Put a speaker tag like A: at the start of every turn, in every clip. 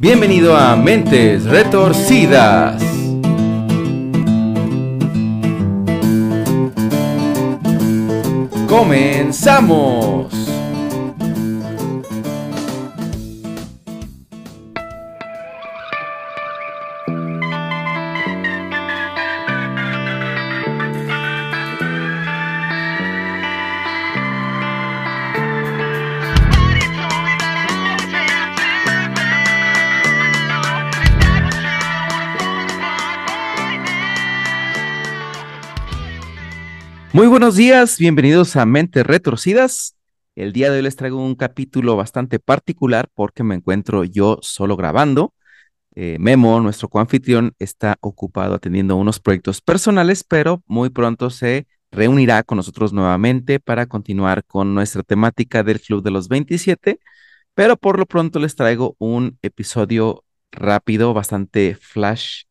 A: Bienvenido a Mentes Retorcidas. Comenzamos. Muy buenos días, bienvenidos a Mentes Retorcidas. El día de hoy les traigo un capítulo bastante particular porque me encuentro yo solo grabando. Eh, Memo, nuestro coanfitrión, está ocupado atendiendo unos proyectos personales, pero muy pronto se reunirá con nosotros nuevamente para continuar con nuestra temática del Club de los 27. Pero por lo pronto les traigo un episodio rápido, bastante flash,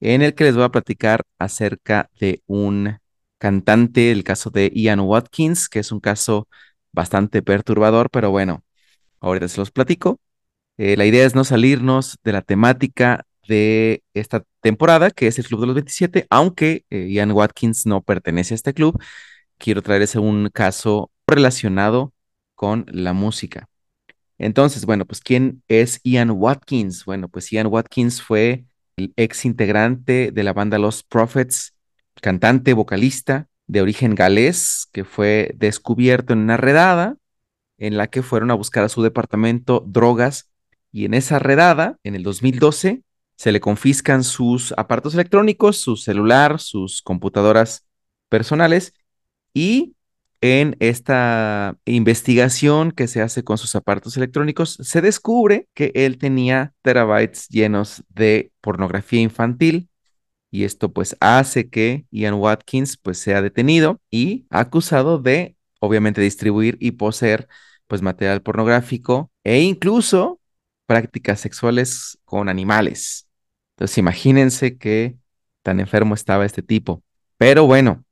A: en el que les voy a platicar acerca de un cantante, el caso de Ian Watkins, que es un caso bastante perturbador, pero bueno, ahorita se los platico. Eh, la idea es no salirnos de la temática de esta temporada, que es el Club de los 27, aunque eh, Ian Watkins no pertenece a este club, quiero traerles un caso relacionado con la música. Entonces, bueno, pues ¿quién es Ian Watkins? Bueno, pues Ian Watkins fue el ex integrante de la banda Los Prophets, cantante, vocalista de origen galés, que fue descubierto en una redada en la que fueron a buscar a su departamento drogas. Y en esa redada, en el 2012, se le confiscan sus aparatos electrónicos, su celular, sus computadoras personales. Y en esta investigación que se hace con sus aparatos electrónicos, se descubre que él tenía terabytes llenos de pornografía infantil y esto pues hace que Ian Watkins pues sea detenido y acusado de obviamente distribuir y poseer pues material pornográfico e incluso prácticas sexuales con animales. Entonces imagínense qué tan enfermo estaba este tipo. Pero bueno,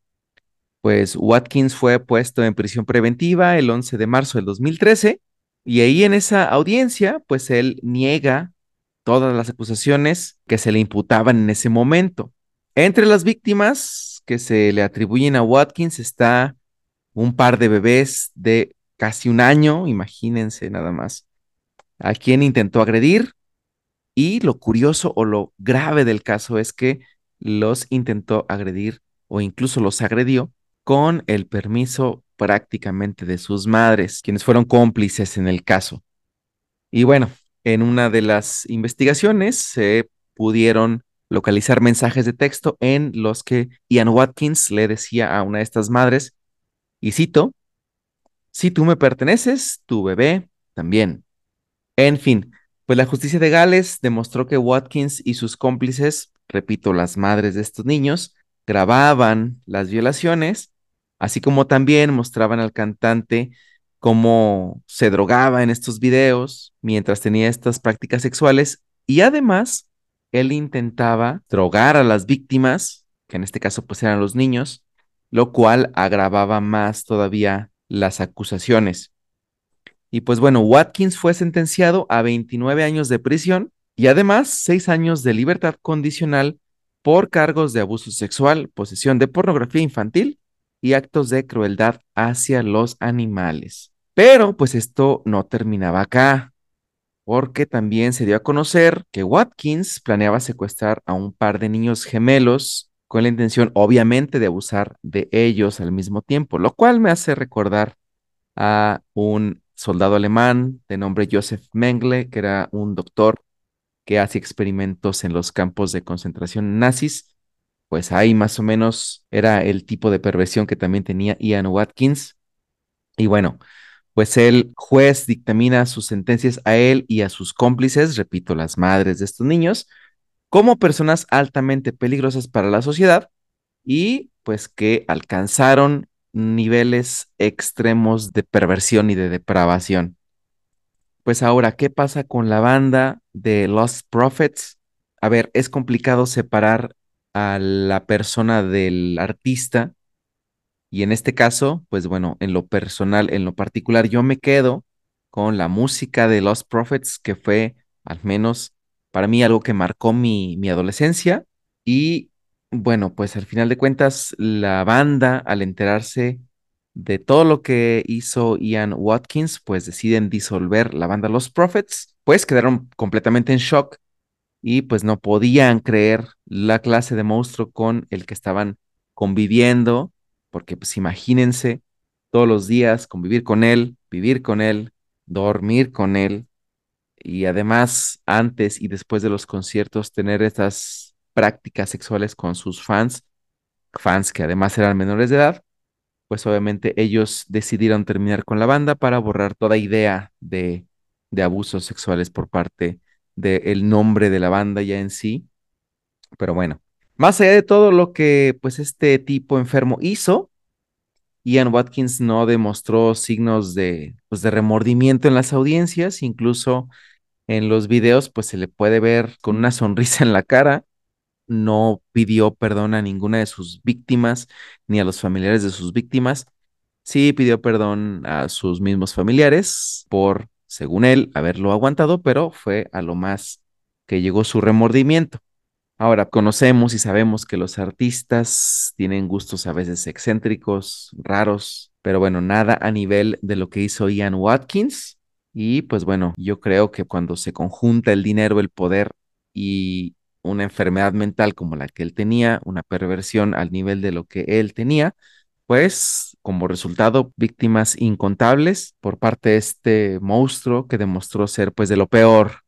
A: pues Watkins fue puesto en prisión preventiva el 11 de marzo del 2013 y ahí en esa audiencia pues él niega todas las acusaciones que se le imputaban en ese momento. Entre las víctimas que se le atribuyen a Watkins está un par de bebés de casi un año, imagínense nada más, a quien intentó agredir. Y lo curioso o lo grave del caso es que los intentó agredir o incluso los agredió con el permiso prácticamente de sus madres, quienes fueron cómplices en el caso. Y bueno, en una de las investigaciones se pudieron localizar mensajes de texto en los que Ian Watkins le decía a una de estas madres, y cito, si tú me perteneces, tu bebé también. En fin, pues la justicia de Gales demostró que Watkins y sus cómplices, repito, las madres de estos niños, grababan las violaciones, así como también mostraban al cantante cómo se drogaba en estos videos mientras tenía estas prácticas sexuales y además él intentaba drogar a las víctimas, que en este caso pues eran los niños, lo cual agravaba más todavía las acusaciones. Y pues bueno, Watkins fue sentenciado a 29 años de prisión y además 6 años de libertad condicional por cargos de abuso sexual, posesión de pornografía infantil y actos de crueldad hacia los animales. Pero pues esto no terminaba acá porque también se dio a conocer que Watkins planeaba secuestrar a un par de niños gemelos con la intención, obviamente, de abusar de ellos al mismo tiempo, lo cual me hace recordar a un soldado alemán de nombre Joseph Mengele, que era un doctor que hace experimentos en los campos de concentración nazis. Pues ahí más o menos era el tipo de perversión que también tenía Ian Watkins. Y bueno, pues el juez dictamina sus sentencias a él y a sus cómplices, repito, las madres de estos niños, como personas altamente peligrosas para la sociedad y pues que alcanzaron niveles extremos de perversión y de depravación. Pues ahora, ¿qué pasa con la banda de Lost Prophets? A ver, es complicado separar a la persona del artista y en este caso, pues bueno, en lo personal, en lo particular, yo me quedo con la música de Lost Prophets, que fue al menos para mí algo que marcó mi, mi adolescencia. Y bueno, pues al final de cuentas la banda al enterarse de todo lo que hizo Ian Watkins, pues deciden disolver la banda Los Prophets, pues quedaron completamente en shock y pues no podían creer la clase de monstruo con el que estaban conviviendo, porque pues imagínense todos los días convivir con él, vivir con él, dormir con él y además antes y después de los conciertos tener estas prácticas sexuales con sus fans, fans que además eran menores de edad, pues obviamente ellos decidieron terminar con la banda para borrar toda idea de, de abusos sexuales por parte del nombre de la banda ya en sí. Pero bueno, más allá de todo lo que pues este tipo enfermo hizo, Ian Watkins no demostró signos de, pues, de remordimiento en las audiencias, incluso en los videos pues se le puede ver con una sonrisa en la cara, no pidió perdón a ninguna de sus víctimas ni a los familiares de sus víctimas, sí pidió perdón a sus mismos familiares por, según él, haberlo aguantado, pero fue a lo más que llegó su remordimiento. Ahora, conocemos y sabemos que los artistas tienen gustos a veces excéntricos, raros, pero bueno, nada a nivel de lo que hizo Ian Watkins. Y pues bueno, yo creo que cuando se conjunta el dinero, el poder y una enfermedad mental como la que él tenía, una perversión al nivel de lo que él tenía, pues como resultado víctimas incontables por parte de este monstruo que demostró ser pues de lo peor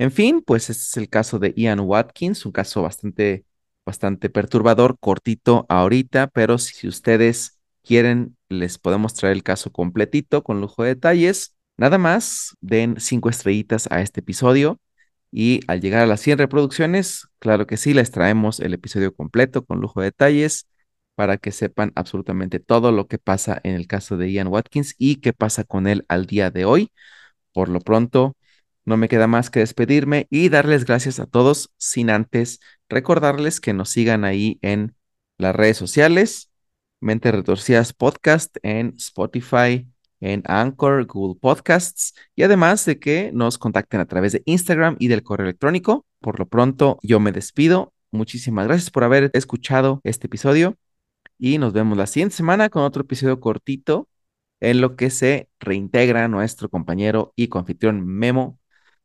A: en fin, pues este es el caso de Ian Watkins, un caso bastante, bastante perturbador, cortito ahorita, pero si ustedes quieren, les podemos traer el caso completito con lujo de detalles. Nada más, den cinco estrellitas a este episodio y al llegar a las 100 reproducciones, claro que sí, les traemos el episodio completo con lujo de detalles para que sepan absolutamente todo lo que pasa en el caso de Ian Watkins y qué pasa con él al día de hoy. Por lo pronto, no me queda más que despedirme y darles gracias a todos, sin antes recordarles que nos sigan ahí en las redes sociales, Mente Retorcidas Podcast en Spotify, en Anchor, Google Podcasts y además de que nos contacten a través de Instagram y del correo electrónico. Por lo pronto, yo me despido. Muchísimas gracias por haber escuchado este episodio y nos vemos la siguiente semana con otro episodio cortito en lo que se reintegra nuestro compañero y confitrión Memo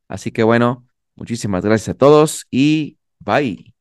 A: Así que bueno, muchísimas gracias a todos y bye.